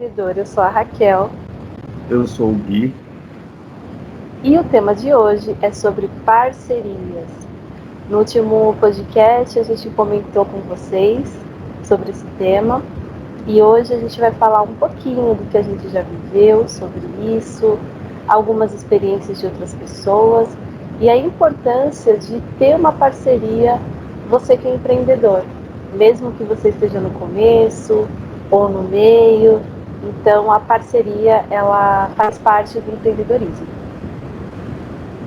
Eu sou a Raquel. Eu sou o Gui. E o tema de hoje é sobre parcerias. No último podcast a gente comentou com vocês sobre esse tema e hoje a gente vai falar um pouquinho do que a gente já viveu sobre isso, algumas experiências de outras pessoas e a importância de ter uma parceria, você que é empreendedor, mesmo que você esteja no começo ou no meio, então, a parceria, ela faz parte do empreendedorismo.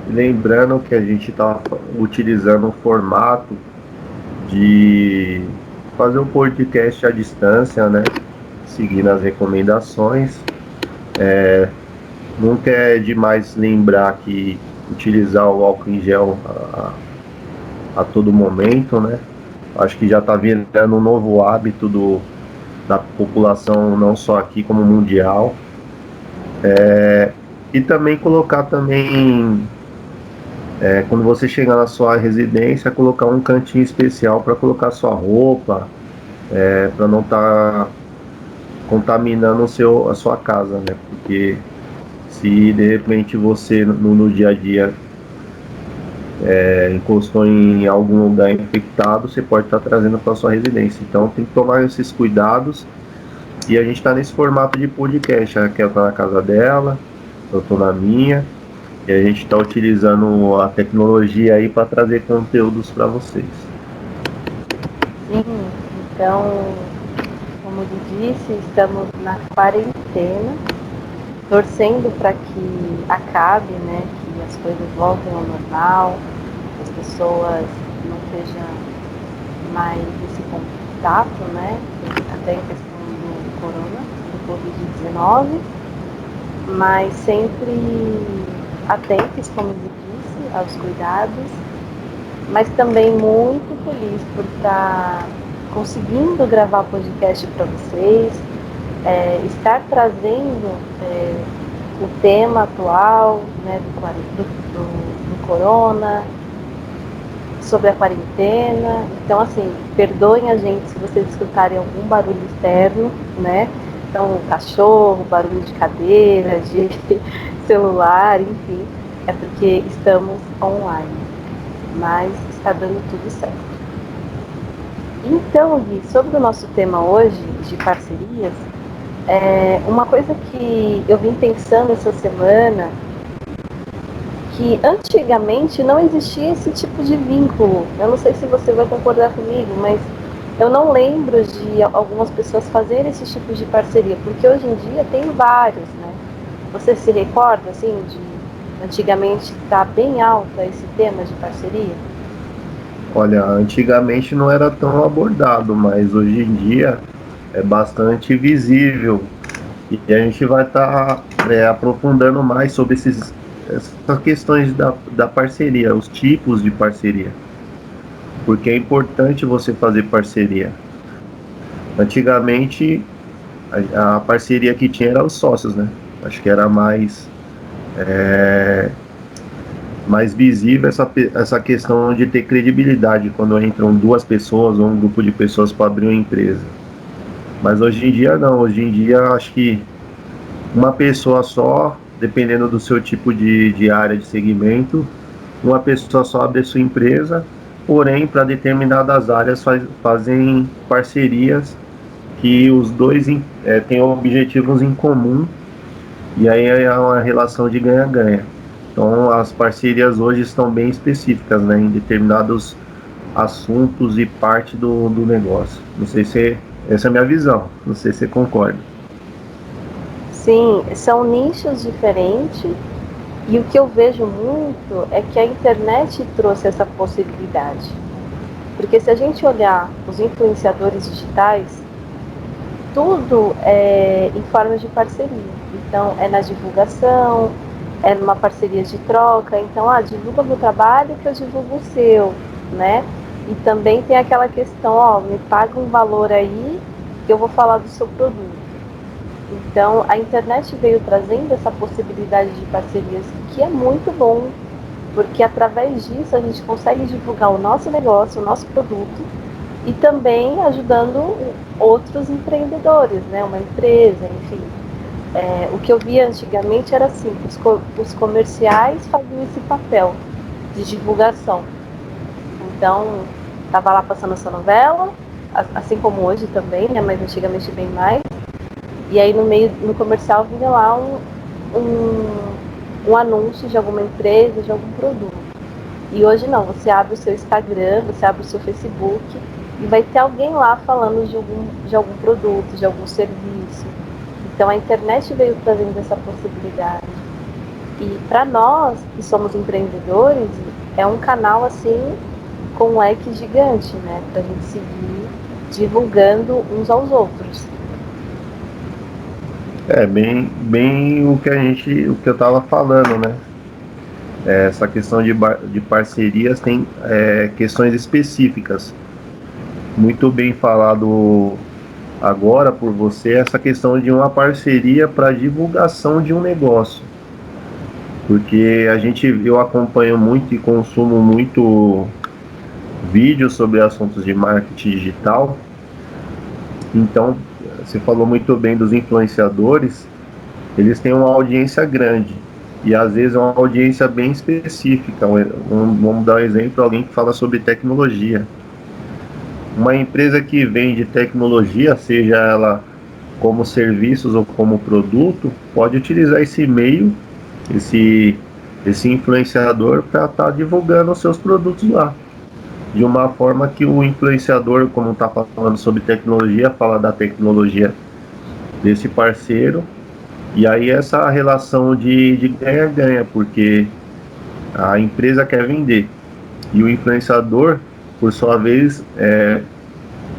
Lembrando que a gente está utilizando um formato de fazer um podcast à distância, né? Seguindo as recomendações. É, nunca é demais lembrar que utilizar o álcool em gel a, a todo momento, né? Acho que já está virando um novo hábito do, da população não só aqui como mundial. É, e também colocar também é, quando você chegar na sua residência colocar um cantinho especial para colocar sua roupa é, para não estar tá contaminando o seu, a sua casa né? Porque se de repente você no, no dia a dia é, encostou em algum lugar infectado, você pode estar tá trazendo para sua residência. Então tem que tomar esses cuidados. E a gente está nesse formato de podcast. A Raquel está na casa dela, eu estou na minha. E a gente está utilizando a tecnologia aí para trazer conteúdos para vocês. Sim, então, como eu disse, estamos na quarentena, torcendo para que acabe, né? Que as coisas voltem ao normal, pessoas não estejam mais nesse contato, né? Até em questão do corona, do Covid-19, mas sempre atentos, como eu disse, aos cuidados, mas também muito feliz por estar conseguindo gravar podcast para vocês, é, estar trazendo é, o tema atual né, do, do, do corona, sobre a quarentena. Então, assim, perdoem a gente se vocês escutarem algum barulho externo, né? Então, cachorro, barulho de cadeira, de celular, enfim, é porque estamos online. Mas está dando tudo certo. Então, Gui, sobre o nosso tema hoje de parcerias, é uma coisa que eu vim pensando essa semana que antigamente não existia esse tipo de vínculo. Eu não sei se você vai concordar comigo, mas eu não lembro de algumas pessoas fazerem esse tipo de parceria, porque hoje em dia tem vários, né? Você se recorda, assim, de antigamente estar tá bem alta esse tema de parceria? Olha, antigamente não era tão abordado, mas hoje em dia é bastante visível. E a gente vai estar tá, é, aprofundando mais sobre esses essas questões da, da parceria, os tipos de parceria. Porque é importante você fazer parceria. Antigamente, a, a parceria que tinha era os sócios, né? Acho que era mais. É, mais visível essa, essa questão de ter credibilidade quando entram duas pessoas ou um grupo de pessoas para abrir uma empresa. Mas hoje em dia não, hoje em dia acho que uma pessoa só dependendo do seu tipo de, de área de segmento, uma pessoa só abre sua empresa, porém, para determinadas áreas faz, fazem parcerias que os dois é, têm objetivos em comum e aí é uma relação de ganha-ganha. Então, as parcerias hoje estão bem específicas né, em determinados assuntos e parte do, do negócio. Não sei se essa é a minha visão, não sei se você concorda. Sim, são nichos diferentes e o que eu vejo muito é que a internet trouxe essa possibilidade. Porque se a gente olhar os influenciadores digitais, tudo é em forma de parceria. Então, é na divulgação, é numa parceria de troca. Então, ah, divulga meu trabalho que eu divulgo o seu, né? E também tem aquela questão, ó, me paga um valor aí que eu vou falar do seu produto. Então, a internet veio trazendo essa possibilidade de parcerias, que é muito bom, porque através disso a gente consegue divulgar o nosso negócio, o nosso produto, e também ajudando outros empreendedores, né? Uma empresa, enfim. É, o que eu via antigamente era assim, os, co os comerciais faziam esse papel de divulgação. Então, estava lá passando essa novela, assim como hoje também, né? Mas antigamente bem mais. E aí no meio, no comercial vinha lá um, um, um anúncio de alguma empresa, de algum produto. E hoje não, você abre o seu Instagram, você abre o seu Facebook e vai ter alguém lá falando de algum, de algum produto, de algum serviço. Então a internet veio trazendo essa possibilidade. E para nós que somos empreendedores, é um canal assim com um leque gigante, né? Para a gente seguir divulgando uns aos outros. É bem, bem o que a gente, o que eu estava falando, né? É, essa questão de, de parcerias tem é, questões específicas. Muito bem falado agora por você essa questão de uma parceria para divulgação de um negócio. Porque a gente eu acompanho muito e consumo muito vídeos sobre assuntos de marketing digital. Então, você falou muito bem dos influenciadores, eles têm uma audiência grande e às vezes é uma audiência bem específica. Vamos dar um exemplo, alguém que fala sobre tecnologia. Uma empresa que vende tecnologia, seja ela como serviços ou como produto, pode utilizar esse meio, esse, esse influenciador para estar tá divulgando os seus produtos lá de uma forma que o influenciador, como está falando sobre tecnologia, fala da tecnologia desse parceiro. E aí essa relação de ganha-ganha, porque a empresa quer vender e o influenciador, por sua vez, é,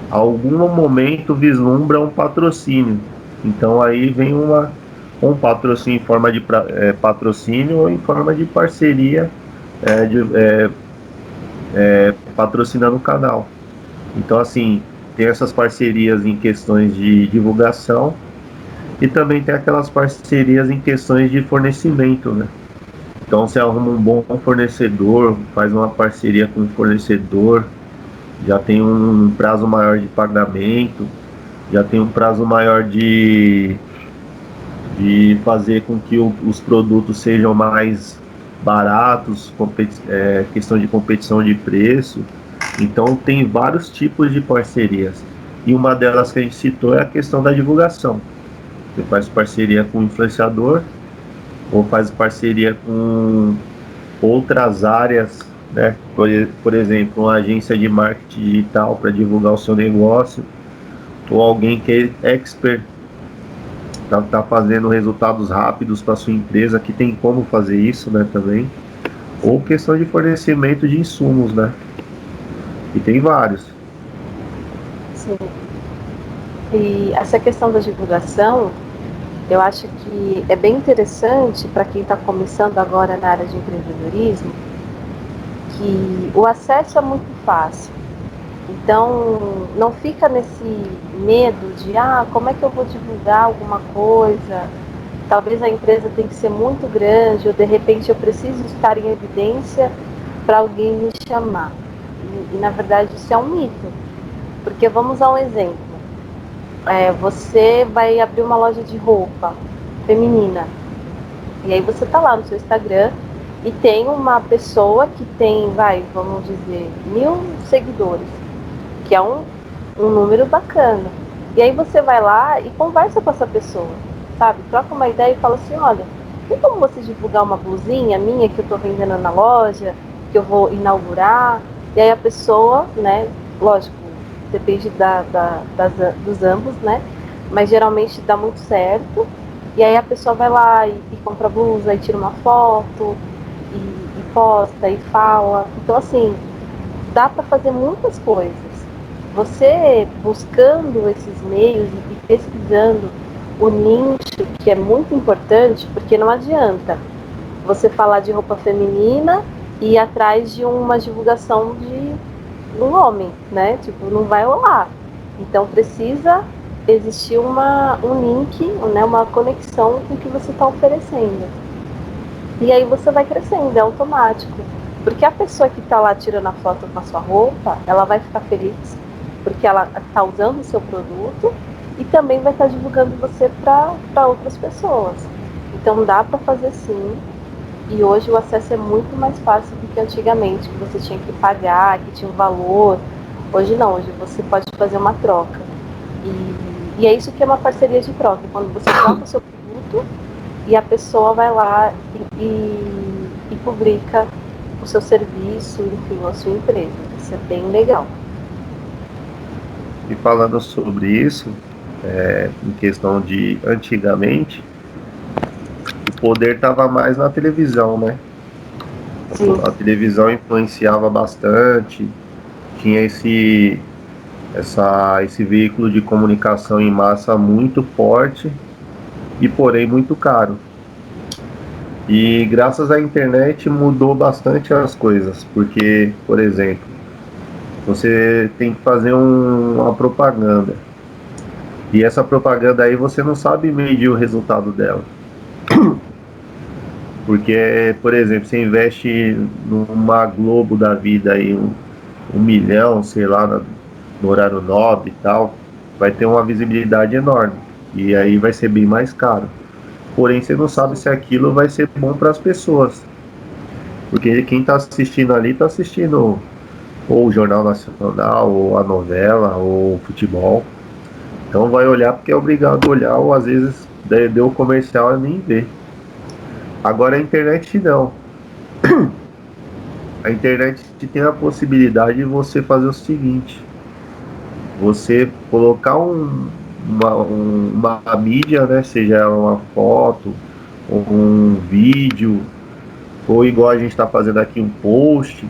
algum momento vislumbra um patrocínio. Então aí vem uma um patrocínio em forma de é, patrocínio ou em forma de parceria é, de, é, é, patrocinando o canal. Então, assim, tem essas parcerias em questões de divulgação e também tem aquelas parcerias em questões de fornecimento, né? Então, você arruma um bom fornecedor, faz uma parceria com o fornecedor, já tem um prazo maior de pagamento, já tem um prazo maior de, de fazer com que o, os produtos sejam mais baratos, é, questão de competição de preço. Então tem vários tipos de parcerias. E uma delas que a gente citou é a questão da divulgação. Você faz parceria com o influenciador ou faz parceria com outras áreas, né? Por, por exemplo, uma agência de marketing digital para divulgar o seu negócio, ou alguém que é expert está tá fazendo resultados rápidos para sua empresa, que tem como fazer isso, né, também. Ou questão de fornecimento de insumos, né? E tem vários. Sim. E essa questão da divulgação, eu acho que é bem interessante para quem está começando agora na área de empreendedorismo, que o acesso é muito fácil. Então, não fica nesse medo de, ah, como é que eu vou divulgar alguma coisa? Talvez a empresa tenha que ser muito grande, ou de repente eu preciso estar em evidência para alguém me chamar. E, e, na verdade isso é um mito. Porque vamos a um exemplo. É, você vai abrir uma loja de roupa feminina. E aí você está lá no seu Instagram e tem uma pessoa que tem, vai, vamos dizer, mil seguidores que é um, um número bacana. E aí você vai lá e conversa com essa pessoa, sabe? Troca uma ideia e fala assim, olha, tem como você divulgar uma blusinha minha que eu estou vendendo na loja, que eu vou inaugurar? E aí a pessoa, né, lógico, depende da, da, das, dos ambos, né? Mas geralmente dá muito certo. E aí a pessoa vai lá e, e compra blusa, e tira uma foto, e, e posta, e fala. Então, assim, dá para fazer muitas coisas você buscando esses meios e pesquisando o nicho, que é muito importante, porque não adianta você falar de roupa feminina e ir atrás de uma divulgação de um homem, né? Tipo, não vai rolar. Então precisa existir uma, um link, né, uma conexão com o que você está oferecendo. E aí você vai crescendo, é automático. Porque a pessoa que está lá tirando a foto com a sua roupa, ela vai ficar feliz porque ela está usando o seu produto e também vai estar tá divulgando você para outras pessoas. Então dá para fazer sim. E hoje o acesso é muito mais fácil do que antigamente, que você tinha que pagar, que tinha um valor. Hoje não, hoje você pode fazer uma troca. E, e é isso que é uma parceria de troca, quando você troca o seu produto e a pessoa vai lá e, e, e publica o seu serviço, enfim, a sua empresa. Isso é bem legal. E falando sobre isso, é, em questão de antigamente, o poder estava mais na televisão, né? Sim. A televisão influenciava bastante, tinha esse, essa, esse veículo de comunicação em massa muito forte e porém muito caro. E graças à internet mudou bastante as coisas, porque, por exemplo, você tem que fazer um, uma propaganda. E essa propaganda aí você não sabe medir o resultado dela. Porque, por exemplo, você investe numa Globo da vida aí um, um milhão, sei lá, no horário nobre e tal, vai ter uma visibilidade enorme. E aí vai ser bem mais caro. Porém, você não sabe se aquilo vai ser bom para as pessoas. Porque quem está assistindo ali está assistindo ou o Jornal Nacional, ou a novela, ou o futebol. Então vai olhar porque é obrigado a olhar, ou às vezes deu comercial e nem vê. Agora a internet não. A internet tem a possibilidade de você fazer o seguinte: você colocar um, uma, um, uma mídia, né, seja uma foto, um vídeo, ou igual a gente está fazendo aqui um post,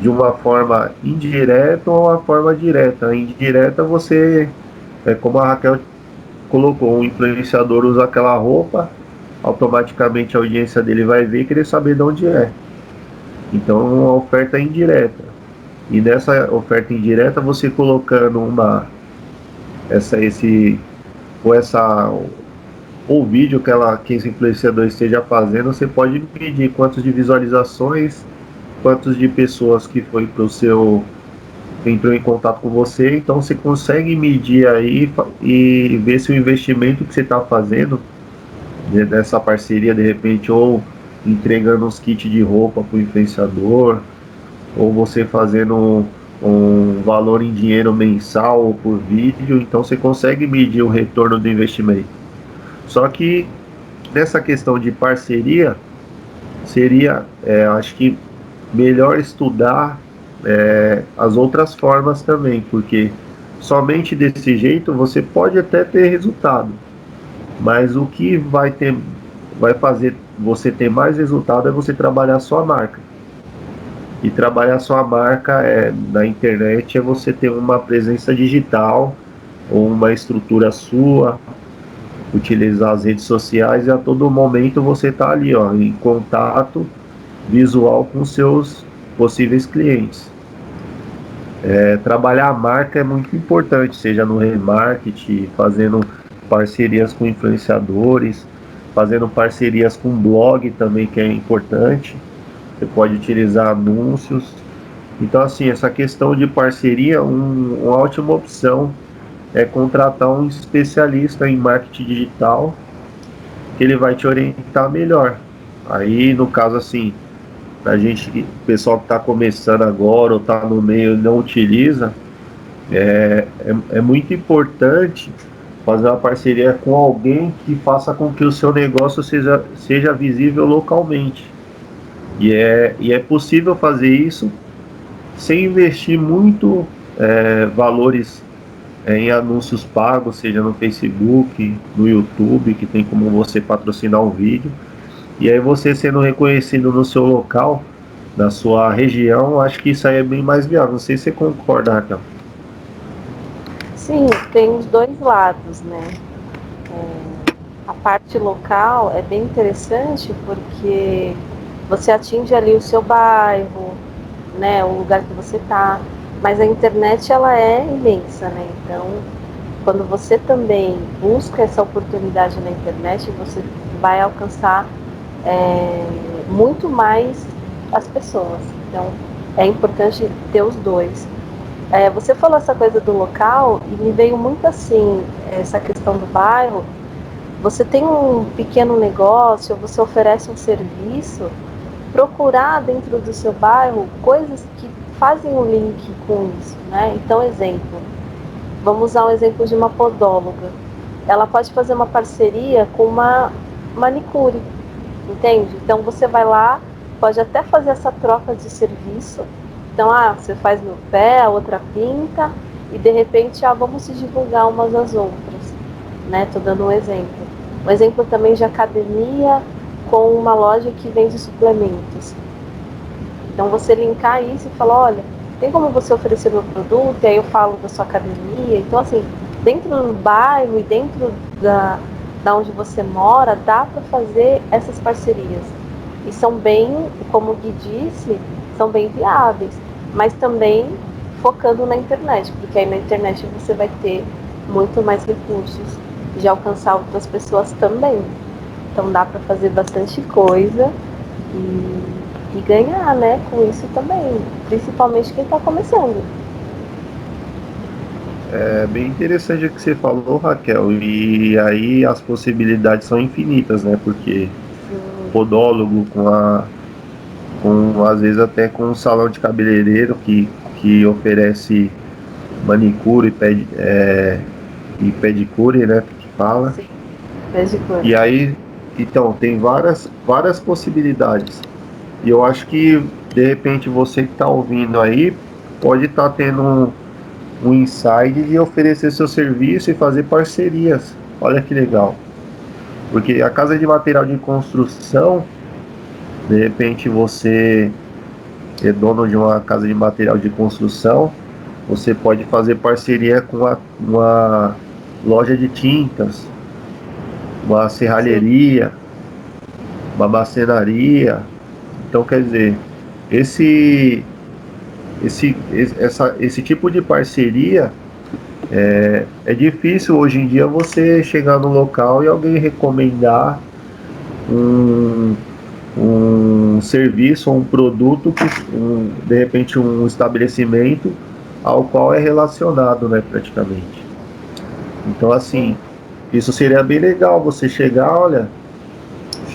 de uma forma indireta ou uma forma direta. Indireta você, é como a Raquel colocou, um influenciador usa aquela roupa, automaticamente a audiência dele vai ver e querer saber de onde é. Então uma oferta indireta. E nessa oferta indireta você colocando uma essa esse ou essa ou vídeo que ela que esse influenciador esteja fazendo, você pode medir quantos de visualizações quantos de pessoas que foi para o seu entrou em contato com você, então você consegue medir aí e ver se o investimento que você está fazendo nessa parceria de repente ou entregando uns kits de roupa para o influenciador ou você fazendo um, um valor em dinheiro mensal ou por vídeo, então você consegue medir o retorno do investimento. Só que nessa questão de parceria seria, é, acho que melhor estudar é, as outras formas também, porque somente desse jeito você pode até ter resultado, mas o que vai ter, vai fazer você ter mais resultado é você trabalhar sua marca. E trabalhar sua marca é, na internet é você ter uma presença digital ou uma estrutura sua, utilizar as redes sociais e a todo momento você está ali ó, em contato visual com seus possíveis clientes. É, trabalhar a marca é muito importante, seja no remarketing, fazendo parcerias com influenciadores, fazendo parcerias com blog também, que é importante. Você pode utilizar anúncios. Então, assim, essa questão de parceria, um, uma ótima opção é contratar um especialista em marketing digital, que ele vai te orientar melhor. Aí, no caso, assim, a gente, o pessoal que está começando agora ou está no meio não utiliza, é, é, é, muito importante fazer uma parceria com alguém que faça com que o seu negócio seja, seja visível localmente. E é, e é possível fazer isso sem investir muito é, valores é, em anúncios pagos, seja no Facebook, no YouTube, que tem como você patrocinar um vídeo e aí você sendo reconhecido no seu local, na sua região, acho que isso aí é bem mais viável. Não sei se você concorda, Raquel. Sim, tem os dois lados, né? É, a parte local é bem interessante porque você atinge ali o seu bairro, né, o lugar que você está, mas a internet ela é imensa, né? Então, quando você também busca essa oportunidade na internet, você vai alcançar é, muito mais as pessoas. Então, é importante ter os dois. É, você falou essa coisa do local e me veio muito assim, essa questão do bairro. Você tem um pequeno negócio, você oferece um serviço, procurar dentro do seu bairro coisas que fazem um link com isso, né? Então, exemplo, vamos usar um exemplo de uma podóloga. Ela pode fazer uma parceria com uma manicure, entende? Então você vai lá, pode até fazer essa troca de serviço então, ah, você faz no pé, a outra pinta, e de repente, ah, vamos se divulgar umas às outras. Né? Tô dando um exemplo. Um exemplo também de academia com uma loja que vende suplementos. Então, você linkar isso e falar, olha, tem como você oferecer meu produto? E aí eu falo da sua academia. Então, assim, dentro do bairro e dentro da, da onde você mora, dá para fazer essas parcerias. E são bem, como o Gui disse, são bem viáveis mas também focando na internet, porque aí na internet você vai ter muito mais recursos de alcançar outras pessoas também. Então dá para fazer bastante coisa e, e, ganhar, né, com isso também, principalmente quem está começando. É bem interessante o que você falou, Raquel, e aí as possibilidades são infinitas, né? Porque podólogo com a com às vezes até com um salão de cabeleireiro que, que oferece manicure e, ped, é, e pedicure, né? Que fala. Sim, pedicure. E aí, então, tem várias, várias possibilidades. E eu acho que de repente você que está ouvindo aí pode estar tá tendo um, um insight de oferecer seu serviço e fazer parcerias. Olha que legal. Porque a casa de material de construção de repente você é dono de uma casa de material de construção, você pode fazer parceria com uma, uma loja de tintas, uma serralheria, uma bacenaria. Então quer dizer, esse esse, essa, esse tipo de parceria é, é difícil hoje em dia você chegar no local e alguém recomendar um, um serviço ou um produto que um, de repente um estabelecimento ao qual é relacionado, né, praticamente. Então assim, isso seria bem legal você chegar, olha,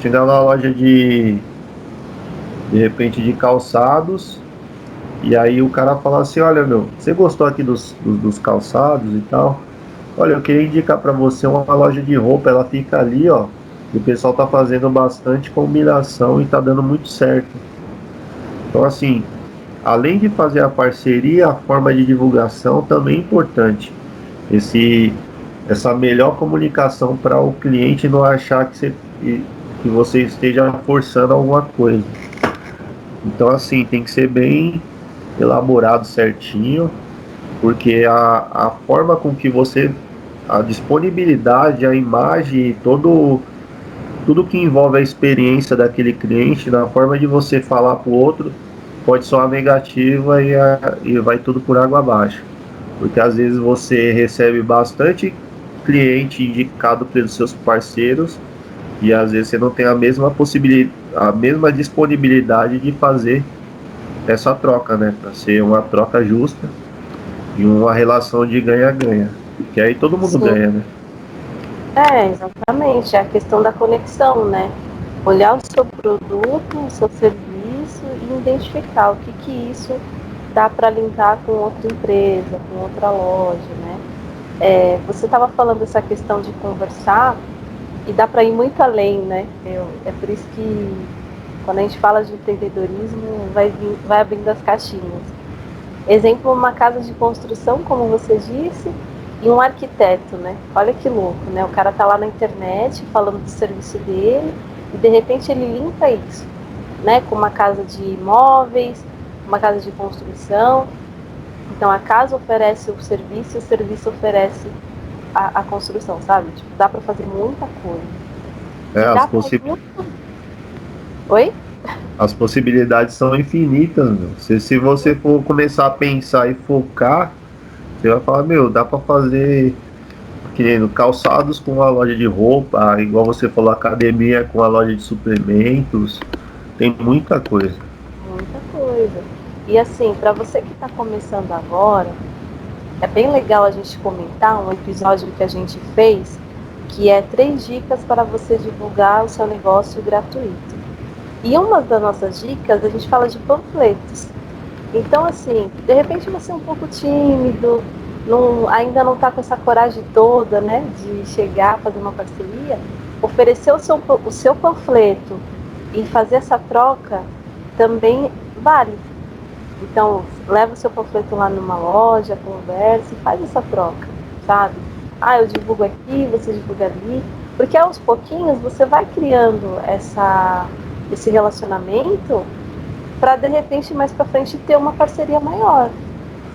chegar na loja de de repente de calçados e aí o cara fala assim, olha meu, você gostou aqui dos, dos, dos calçados e tal? Olha, eu queria indicar para você uma loja de roupa, ela fica ali, ó, e o pessoal tá fazendo bastante combinação e tá dando muito certo. Então assim, além de fazer a parceria, a forma de divulgação também é importante. Esse essa melhor comunicação para o cliente não achar que você, que você esteja forçando alguma coisa. Então assim, tem que ser bem elaborado certinho, porque a, a forma com que você a disponibilidade, a imagem, todo tudo que envolve a experiência daquele cliente, na forma de você falar para o outro, pode soar negativa e, a, e vai tudo por água abaixo. Porque às vezes você recebe bastante cliente indicado pelos seus parceiros e às vezes você não tem a mesma possibilidade, a mesma disponibilidade de fazer essa troca, né? Para ser uma troca justa e uma relação de ganha-ganha. Que aí todo mundo Sim. ganha, né? É, exatamente. É a questão da conexão, né? Olhar o seu produto, o seu serviço e identificar o que, que isso dá para linkar com outra empresa, com outra loja, né? É, você estava falando essa questão de conversar e dá para ir muito além, né? Eu, é por isso que quando a gente fala de empreendedorismo, vai, vir, vai abrindo as caixinhas. Exemplo, uma casa de construção, como você disse, e um arquiteto, né? Olha que louco, né? O cara tá lá na internet falando do serviço dele e de repente ele limpa isso, né? Com uma casa de imóveis, uma casa de construção. Então a casa oferece o serviço e o serviço oferece a, a construção, sabe? Tipo, dá para fazer muita coisa. É, as possibilidades. Muito... Oi? As possibilidades são infinitas, meu. Se, se você for começar a pensar e focar, você vai falar, meu, dá para fazer querendo calçados com a loja de roupa, igual você falou, academia com a loja de suplementos. Tem muita coisa. Muita coisa. E assim, para você que está começando agora, é bem legal a gente comentar um episódio que a gente fez, que é três dicas para você divulgar o seu negócio gratuito. E uma das nossas dicas, a gente fala de panfletos. Então, assim, de repente você é um pouco tímido, não, ainda não está com essa coragem toda, né, de chegar, fazer uma parceria, oferecer o seu, o seu panfleto e fazer essa troca também vale. Então, leva o seu panfleto lá numa loja, conversa e faz essa troca, sabe? Ah, eu divulgo aqui, você divulga ali. Porque aos pouquinhos você vai criando essa, esse relacionamento para de repente mais para frente ter uma parceria maior.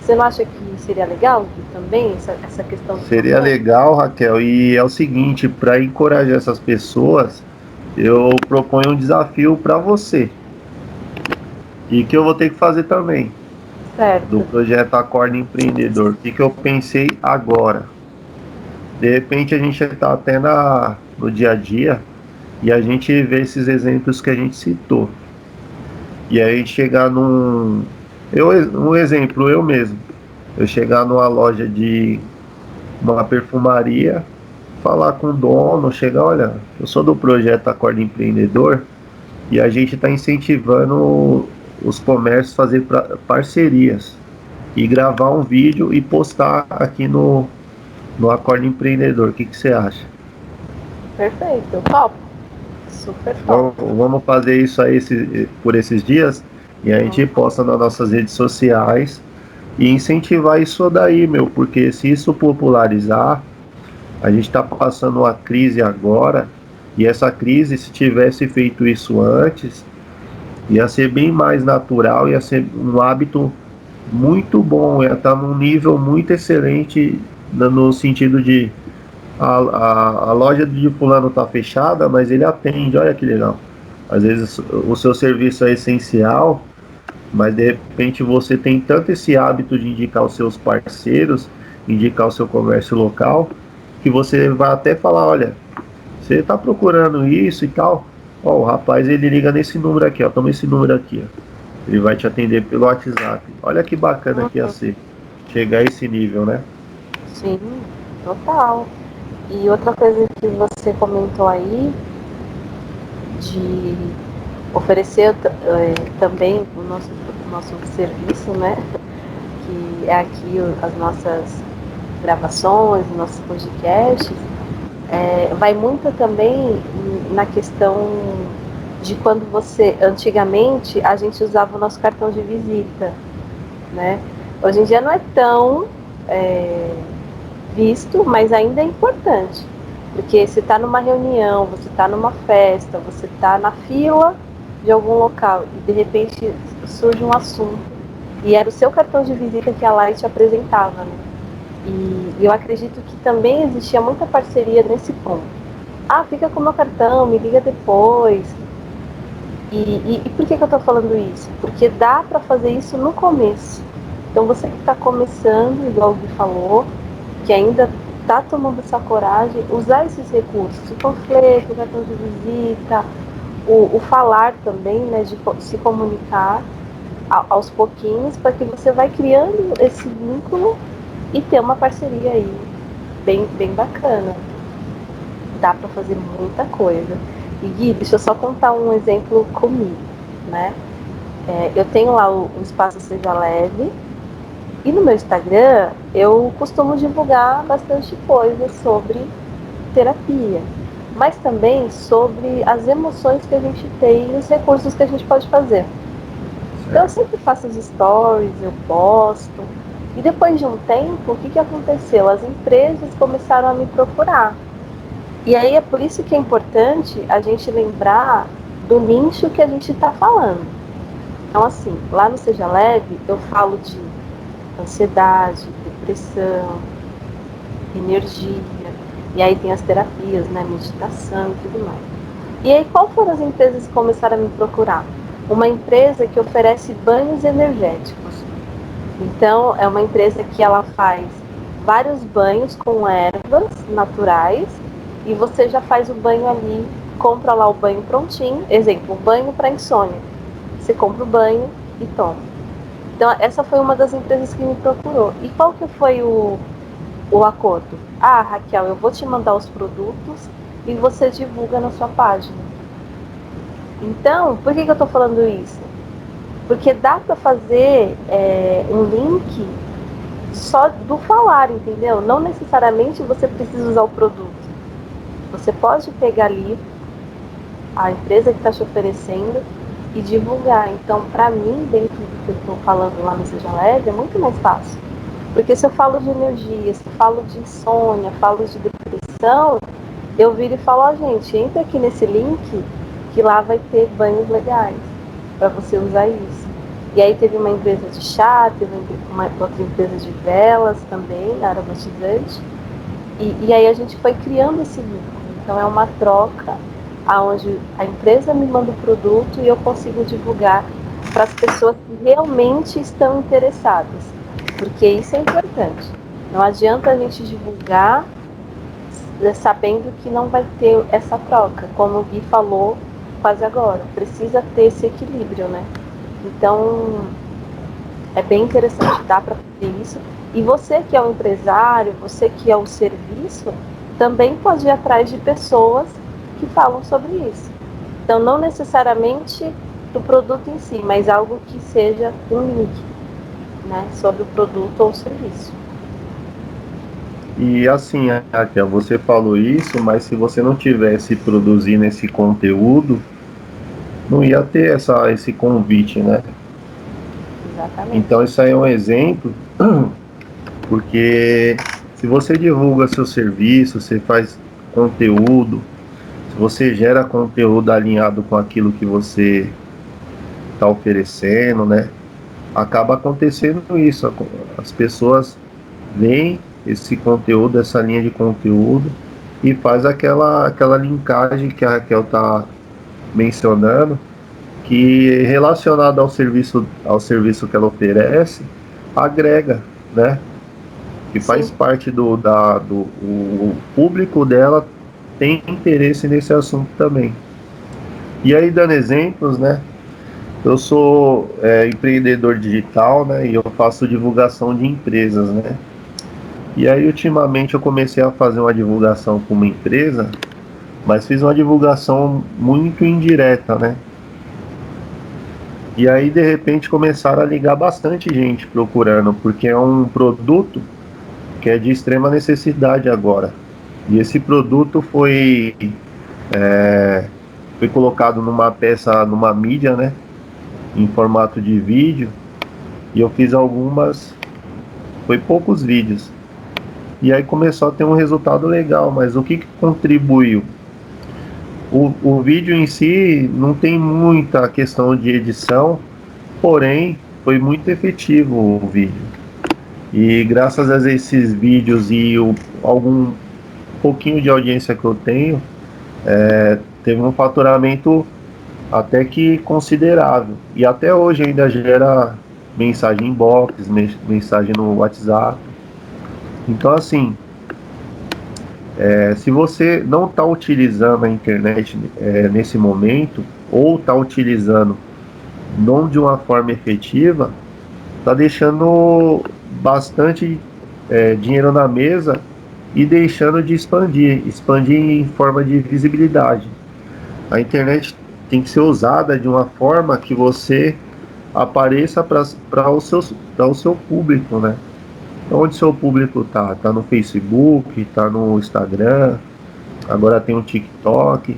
Você não acha que seria legal também essa, essa questão? Seria legal, Raquel. E é o seguinte, para encorajar essas pessoas, eu proponho um desafio para você. E que eu vou ter que fazer também. Certo. Do projeto Acorda Empreendedor. O que, que eu pensei agora? De repente a gente está até na, no dia a dia e a gente vê esses exemplos que a gente citou. E aí chegar num. Eu, um exemplo, eu mesmo. Eu chegar numa loja de uma perfumaria, falar com o dono, chegar, olha, eu sou do projeto Acorda Empreendedor e a gente está incentivando os comércios fazer pra, parcerias e gravar um vídeo e postar aqui no, no Acordo Empreendedor. O que, que você acha? Perfeito, top. Super top. Vamos, vamos fazer isso aí esse, por esses dias e a gente posta nas nossas redes sociais e incentivar isso daí, meu, porque se isso popularizar, a gente está passando uma crise agora e essa crise, se tivesse feito isso antes, ia ser bem mais natural, ia ser um hábito muito bom, ia estar num nível muito excelente no sentido de a, a, a loja de fulano está fechada, mas ele atende, olha que legal. Às vezes o seu serviço é essencial, mas de repente você tem tanto esse hábito de indicar os seus parceiros, indicar o seu comércio local, que você vai até falar, olha, você está procurando isso e tal, Ó, o rapaz ele liga nesse número aqui, ó. Toma esse número aqui, ó. Ele vai te atender pelo WhatsApp. Olha que bacana uhum. que ia ser. Chegar a esse nível, né? Sim, total. E outra coisa que você comentou aí, de oferecer é, também o nosso, o nosso serviço, né? Que é aqui as nossas gravações, nossos podcasts é, vai muito também na questão de quando você, antigamente, a gente usava o nosso cartão de visita, né? Hoje em dia não é tão é, visto, mas ainda é importante. Porque você está numa reunião, você está numa festa, você está na fila de algum local e de repente surge um assunto e era o seu cartão de visita que a Light apresentava, né? E eu acredito que também existia muita parceria nesse ponto. Ah, fica com o meu cartão, me liga depois. E, e, e por que, que eu estou falando isso? Porque dá para fazer isso no começo. Então você que está começando, igual o Gui falou, que ainda está tomando essa coragem, usar esses recursos, o panfleto, o cartão de visita, o, o falar também, né, de se comunicar aos pouquinhos, para que você vai criando esse vínculo e ter uma parceria aí bem, bem bacana. Dá para fazer muita coisa. E Gui, deixa eu só contar um exemplo comigo, né? É, eu tenho lá o, o Espaço Seja Leve e no meu Instagram eu costumo divulgar bastante coisa sobre terapia, mas também sobre as emoções que a gente tem e os recursos que a gente pode fazer. Então eu sempre faço as stories, eu posto, e depois de um tempo, o que, que aconteceu? As empresas começaram a me procurar. E aí é por isso que é importante a gente lembrar do nicho que a gente está falando. Então, assim, lá no Seja Leve, eu falo de ansiedade, depressão, energia, e aí tem as terapias, né, meditação e tudo mais. E aí, qual foram as empresas que começaram a me procurar? Uma empresa que oferece banhos energéticos. Então, é uma empresa que ela faz vários banhos com ervas naturais e você já faz o banho ali, compra lá o banho prontinho. Exemplo, banho para insônia. Você compra o banho e toma. Então essa foi uma das empresas que me procurou. E qual que foi o, o acordo? Ah, Raquel, eu vou te mandar os produtos e você divulga na sua página. Então, por que, que eu estou falando isso? Porque dá para fazer é, um link só do falar, entendeu? Não necessariamente você precisa usar o produto. Você pode pegar ali a empresa que está te oferecendo e divulgar. Então, para mim, dentro do que eu estou falando lá no Seja Leve, é muito mais fácil. Porque se eu falo de energia, se eu falo de insônia, falo de depressão, eu viro e falo, ó, gente, entra aqui nesse link que lá vai ter banhos legais para você usar isso. E aí teve uma empresa de chá, teve uma outra empresa de velas também, aromatizante. E, e aí a gente foi criando esse vínculo. Então é uma troca aonde a empresa me manda o produto e eu consigo divulgar para as pessoas que realmente estão interessadas. Porque isso é importante. Não adianta a gente divulgar sabendo que não vai ter essa troca, como o Gui falou quase agora. Precisa ter esse equilíbrio, né? Então, é bem interessante, dá para fazer isso. E você que é o empresário, você que é o serviço, também pode ir atrás de pessoas que falam sobre isso. Então, não necessariamente do produto em si, mas algo que seja um link né, sobre o produto ou serviço. E assim, Raquel, você falou isso, mas se você não tivesse produzindo esse conteúdo, não ia ter essa, esse convite, né? Exatamente. Então isso aí é um exemplo, porque se você divulga seu serviço, você faz conteúdo, você gera conteúdo alinhado com aquilo que você está oferecendo, né? Acaba acontecendo isso. As pessoas veem esse conteúdo, essa linha de conteúdo e faz aquela, aquela linkagem que a Raquel está mencionando, que relacionado ao serviço, ao serviço que ela oferece, agrega, né? Que faz Sim. parte do, da, do o público dela tem interesse nesse assunto também. E aí, dando exemplos, né? Eu sou é, empreendedor digital, né? E eu faço divulgação de empresas, né? E aí, ultimamente, eu comecei a fazer uma divulgação com uma empresa mas fiz uma divulgação muito indireta, né? E aí de repente começaram a ligar bastante gente procurando, porque é um produto que é de extrema necessidade agora. E esse produto foi é, foi colocado numa peça, numa mídia, né? Em formato de vídeo. E eu fiz algumas, foi poucos vídeos. E aí começou a ter um resultado legal, mas o que, que contribuiu? O, o vídeo em si não tem muita questão de edição, porém foi muito efetivo o vídeo. E graças a esses vídeos e o, algum pouquinho de audiência que eu tenho, é, teve um faturamento até que considerável. E até hoje ainda gera mensagem inbox, mensagem no WhatsApp. Então assim, é, se você não está utilizando a internet é, nesse momento, ou está utilizando não de uma forma efetiva, está deixando bastante é, dinheiro na mesa e deixando de expandir expandir em forma de visibilidade. A internet tem que ser usada de uma forma que você apareça para o, seu, o seu público, né? Onde seu público tá? Tá no Facebook, tá no Instagram, agora tem o TikTok.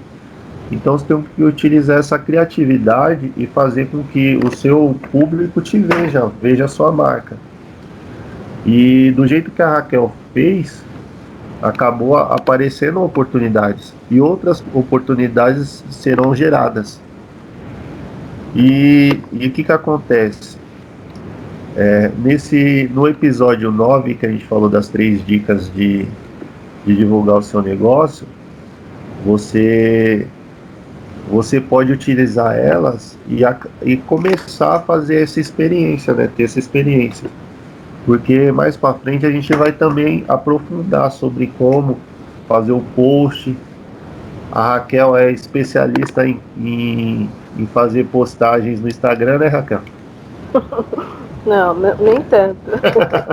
Então você tem que utilizar essa criatividade e fazer com que o seu público te veja, veja a sua marca. E do jeito que a Raquel fez, acabou aparecendo oportunidades e outras oportunidades serão geradas. E, e o que, que acontece? É, nesse, no episódio 9, que a gente falou das três dicas de, de divulgar o seu negócio, você, você pode utilizar elas e, a, e começar a fazer essa experiência, né? ter essa experiência. Porque mais para frente a gente vai também aprofundar sobre como fazer o post. A Raquel é especialista em, em, em fazer postagens no Instagram, né, Raquel? Não, nem tanto.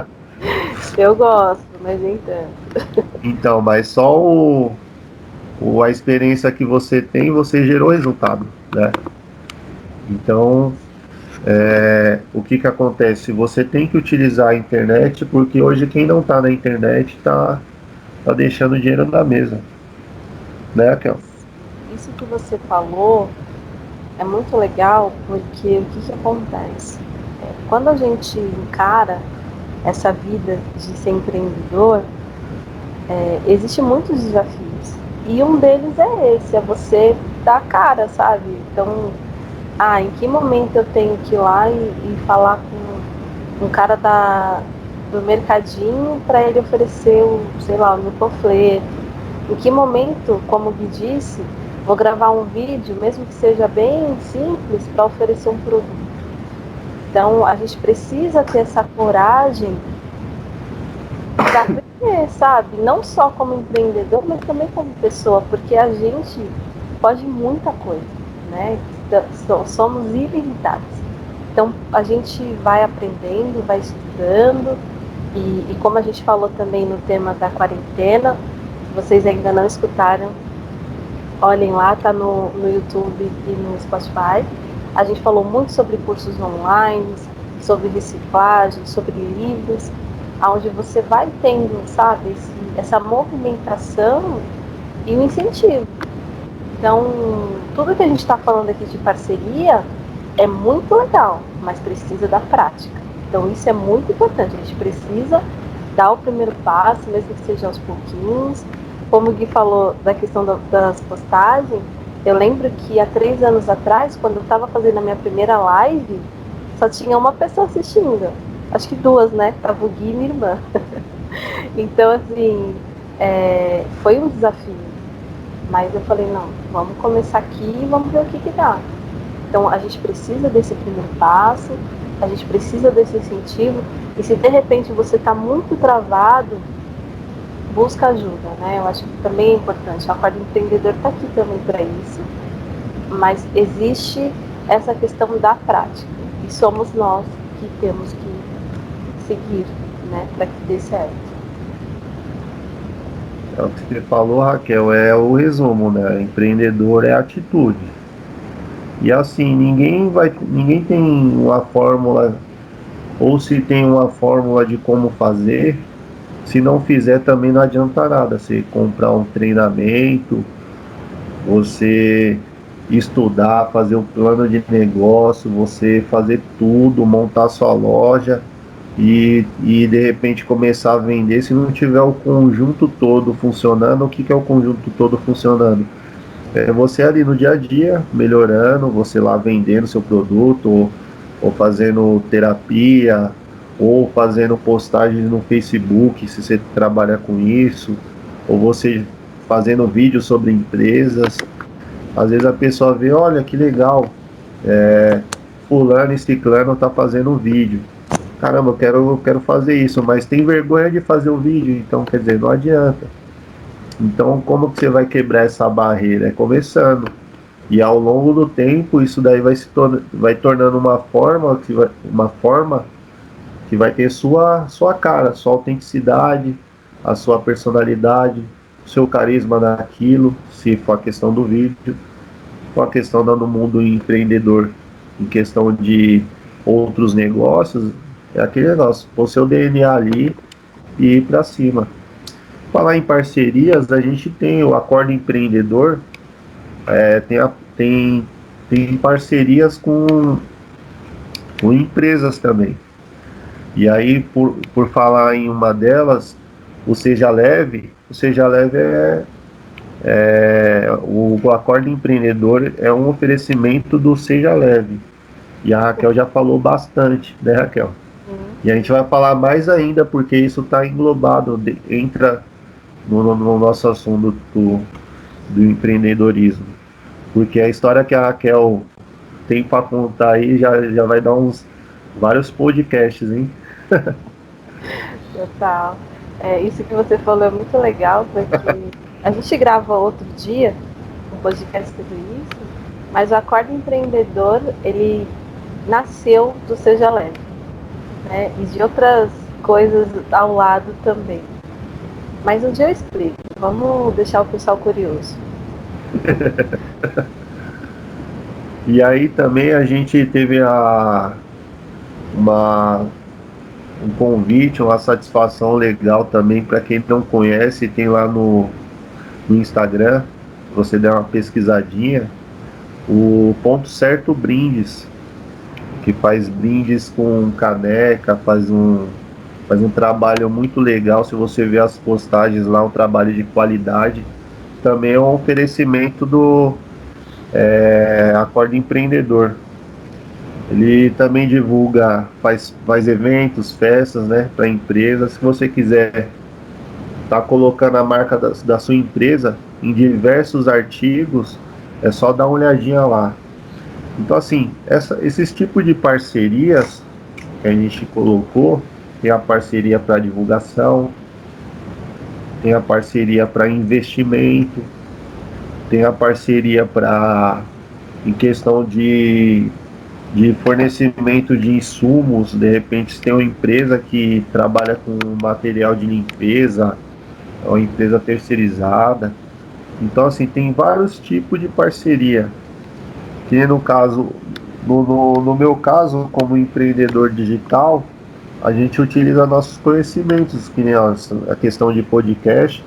Eu gosto, mas nem tanto. Então, mas só o, o, a experiência que você tem, você gerou resultado, né? Então, é, o que que acontece? Você tem que utilizar a internet, porque hoje quem não está na internet está tá deixando dinheiro na mesa. Né, Kel? Isso que você falou é muito legal, porque o que que acontece? É, quando a gente encara essa vida de ser empreendedor, é, existe muitos desafios. E um deles é esse, é você dar cara, sabe? Então, ah, em que momento eu tenho que ir lá e, e falar com um cara da, do mercadinho para ele oferecer o, sei lá, o meu panfleto? Em que momento, como o disse, vou gravar um vídeo, mesmo que seja bem simples, para oferecer um produto? Então, a gente precisa ter essa coragem para aprender, sabe? Não só como empreendedor, mas também como pessoa, porque a gente pode muita coisa, né? Somos ilimitados. Então a gente vai aprendendo, vai estudando e, e, como a gente falou também no tema da quarentena, vocês ainda não escutaram, olhem lá, tá no, no YouTube e no Spotify. A gente falou muito sobre cursos online, sobre reciclagem, sobre livros, onde você vai tendo, sabe, esse, essa movimentação e o incentivo. Então, tudo que a gente está falando aqui de parceria é muito legal, mas precisa da prática. Então, isso é muito importante. A gente precisa dar o primeiro passo, mesmo que seja aos pouquinhos. Como o Gui falou da questão das postagens, eu lembro que há três anos atrás, quando eu estava fazendo a minha primeira live, só tinha uma pessoa assistindo. Acho que duas, né? Tava o Gui e minha irmã. então, assim, é, foi um desafio mas eu falei, não, vamos começar aqui e vamos ver o que, que dá. Então a gente precisa desse primeiro passo, a gente precisa desse incentivo, e se de repente você está muito travado, busca ajuda, né? Eu acho que também é importante. A Acordo Empreendedor está aqui também para isso, mas existe essa questão da prática, e somos nós que temos que seguir, né, para que dê certo. É o que você falou, Raquel, é o resumo, né? Empreendedor é atitude. E assim, ninguém vai. Ninguém tem uma fórmula, ou se tem uma fórmula de como fazer, se não fizer também não adianta nada. Você comprar um treinamento, você estudar, fazer um plano de negócio, você fazer tudo, montar sua loja e, e de repente começar a vender se não tiver o conjunto todo funcionando. O que, que é o conjunto todo funcionando? É você ali no dia a dia melhorando, você lá vendendo seu produto, ou, ou fazendo terapia, ou fazendo postagens no Facebook, se você trabalha com isso, ou você fazendo vídeos sobre empresas. Às vezes a pessoa vê, olha que legal, é, fulano e ciclano tá fazendo vídeo caramba, eu quero, quero fazer isso, mas tem vergonha de fazer o vídeo, então quer dizer, não adianta. Então, como que você vai quebrar essa barreira? É começando. E ao longo do tempo, isso daí vai se tor vai tornando uma forma que vai, uma forma que vai ter sua sua cara, sua autenticidade, a sua personalidade, seu carisma naquilo, se for a questão do vídeo, for a questão do mundo empreendedor, em questão de outros negócios, é aquele negócio, pôr seu DNA ali e ir para cima. Falar em parcerias, a gente tem o Acordo Empreendedor, é, tem, a, tem, tem parcerias com, com empresas também. E aí, por, por falar em uma delas, o Seja Leve, o Seja Leve é, é o, o Acordo Empreendedor é um oferecimento do Seja Leve. E a Raquel já falou bastante, né, Raquel? E a gente vai falar mais ainda, porque isso está englobado, de, entra no, no, nosso assunto do, do empreendedorismo. Porque a história que a Raquel tem para contar aí já, já vai dar uns vários podcasts, hein? Total. É, isso que você falou é muito legal, porque a gente grava outro dia um podcast sobre isso, mas o Acordo Empreendedor, ele nasceu do Seja Leve. Né? E de outras coisas ao lado também. Mas um dia eu explico. Vamos deixar o pessoal curioso. e aí também a gente teve a uma um convite, uma satisfação legal também para quem não conhece, tem lá no, no Instagram, você der uma pesquisadinha, o Ponto Certo Brindes, que faz brindes com caneca, faz um, faz um trabalho muito legal. Se você ver as postagens lá, um trabalho de qualidade. Também é um oferecimento do é, Empreendedor. Ele também divulga, faz, faz eventos, festas, né, para empresas. Se você quiser tá colocando a marca da, da sua empresa em diversos artigos, é só dar uma olhadinha lá. Então, assim, essa, esses tipos de parcerias que a gente colocou, tem a parceria para divulgação, tem a parceria para investimento, tem a parceria para em questão de, de fornecimento de insumos, de repente se tem uma empresa que trabalha com material de limpeza, é uma empresa terceirizada. Então assim, tem vários tipos de parceria. Que no caso, no, no, no meu caso, como empreendedor digital, a gente utiliza nossos conhecimentos, que nem a, questão de podcast,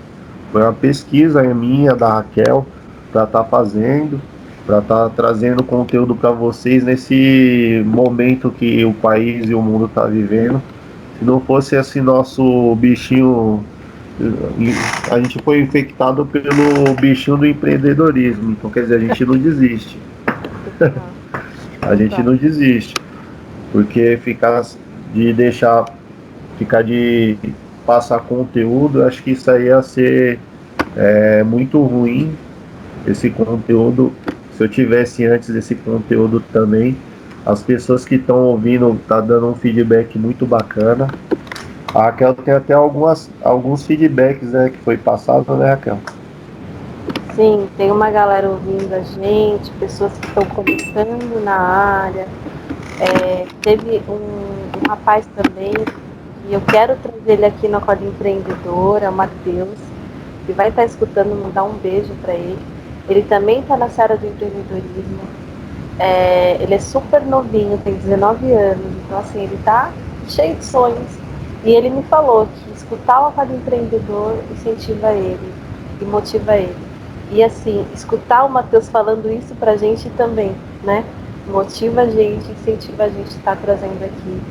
foi uma pesquisa minha, da Raquel, para estar tá fazendo, para estar tá trazendo conteúdo para vocês nesse momento que o país e o mundo está vivendo. Se não fosse esse nosso bichinho a gente foi infectado pelo bichinho do empreendedorismo, então quer dizer, a gente não desiste. A gente não desiste. Porque ficar de deixar ficar de passar conteúdo, acho que isso aí ia ser é, muito ruim. Esse conteúdo, se eu tivesse antes desse conteúdo também, as pessoas que estão ouvindo tá dando um feedback muito bacana. A Raquel tem até algumas, alguns feedbacks né, que foi passado, né, Raquel? Sim, tem uma galera ouvindo a gente, pessoas que estão começando na área. É, teve um, um, rapaz também, e eu quero trazer ele aqui no Acordo Empreendedora, o Matheus, que vai estar escutando, mandar um beijo para ele. Ele também está na área do empreendedorismo. É, ele é super novinho, tem 19 anos, então assim, ele está cheio de sonhos e ele me falou que escutar o Acordo Empreendedor incentiva ele e motiva ele. E assim, escutar o Matheus falando isso pra gente também, né? Motiva a gente, incentiva a gente a estar tá trazendo aqui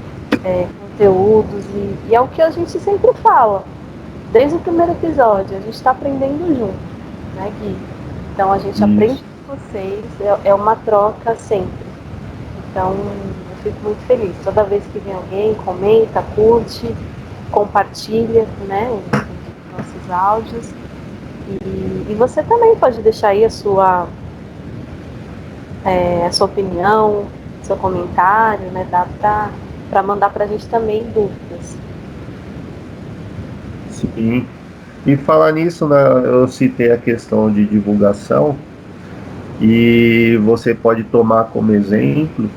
é, conteúdos e, e, é o que a gente sempre fala. Desde o primeiro episódio, a gente está aprendendo junto, né, Gui? Então a gente isso. aprende com vocês, é, é uma troca sempre. Então, fico muito feliz. Toda vez que vem alguém, comenta, curte, compartilha né, os nossos áudios. E, e, você também pode deixar aí a sua, é, a sua opinião, seu comentário, né? Dá para mandar para a gente também dúvidas. Sim. E falar nisso, né, eu citei a questão de divulgação e você pode tomar como exemplo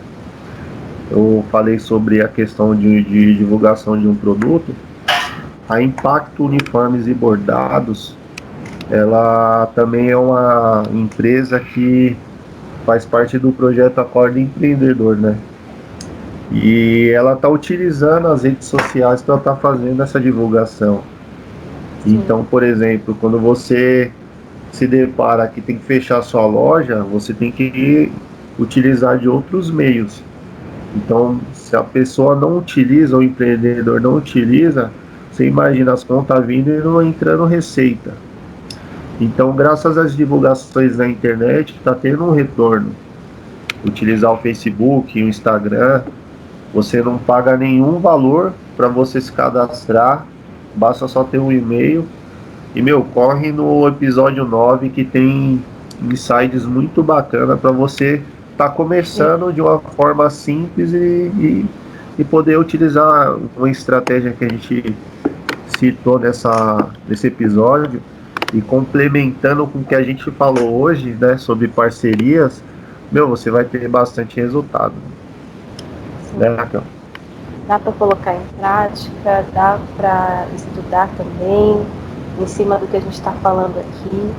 eu falei sobre a questão de, de divulgação de um produto, a Impacto Uniformes e Bordados, ela também é uma empresa que faz parte do projeto Acorda Empreendedor, né? E ela está utilizando as redes sociais para estar tá fazendo essa divulgação. Sim. Então, por exemplo, quando você se depara que tem que fechar sua loja, você tem que utilizar de outros meios. Então, se a pessoa não utiliza, o empreendedor não utiliza, você imagina as contas vindo e não entrando receita. Então, graças às divulgações na internet, está tendo um retorno. Utilizar o Facebook, o Instagram, você não paga nenhum valor para você se cadastrar, basta só ter um e-mail. E meu, corre no episódio 9 que tem insights muito bacana para você está começando de uma forma simples e, e, e, poder utilizar uma estratégia que a gente citou nessa, nesse episódio e complementando com o que a gente falou hoje, né, sobre parcerias, meu, você vai ter bastante resultado. Sim. Né, Raquel? dá para colocar em prática, dá para estudar também, em cima do que a gente está falando aqui.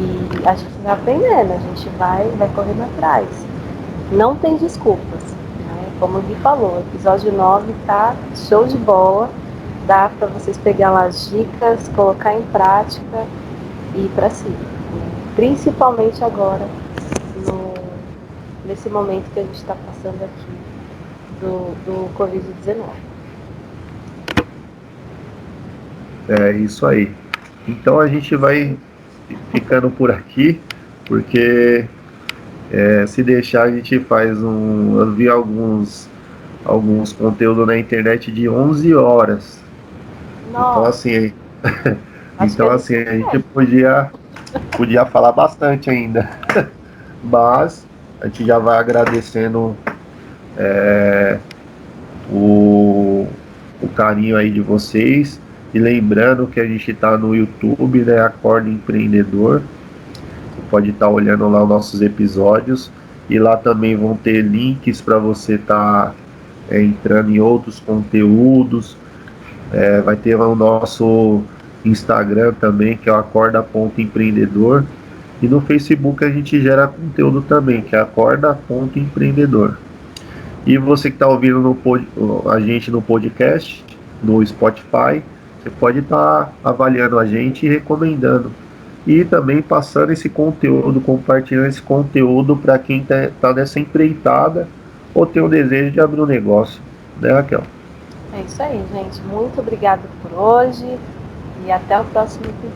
E a gente vai aprendendo, a gente vai, vai correndo atrás. Não tem desculpas. Né? Como o Gui falou, o episódio 9 tá show de bola. Dá para vocês pegar lá as dicas, colocar em prática e ir para cima. Principalmente agora, no, nesse momento que a gente está passando aqui do, do Covid-19. É isso aí. Então a gente vai ficando por aqui, porque é, se deixar a gente faz um. Eu vi alguns, alguns conteúdos na internet de 11 horas. Então, Nossa. Então assim. então assim, a gente podia, podia falar bastante ainda. Mas a gente já vai agradecendo é, o, o carinho aí de vocês. E lembrando que a gente está no YouTube, né? Acorda Empreendedor. Você pode estar tá olhando lá os nossos episódios. E lá também vão ter links para você estar tá, é, entrando em outros conteúdos. É, vai ter o nosso Instagram também, que é o acorda.empreendedor. E no Facebook a gente gera conteúdo também, que é acorda.empreendedor. E você que está ouvindo no a gente no podcast, no Spotify, você pode estar tá avaliando a gente e recomendando. E também passando esse conteúdo, compartilhando esse conteúdo para quem está tá nessa empreitada ou tem o desejo de abrir um negócio. Né, Raquel? É isso aí, gente. Muito obrigada por hoje e até o próximo episódio.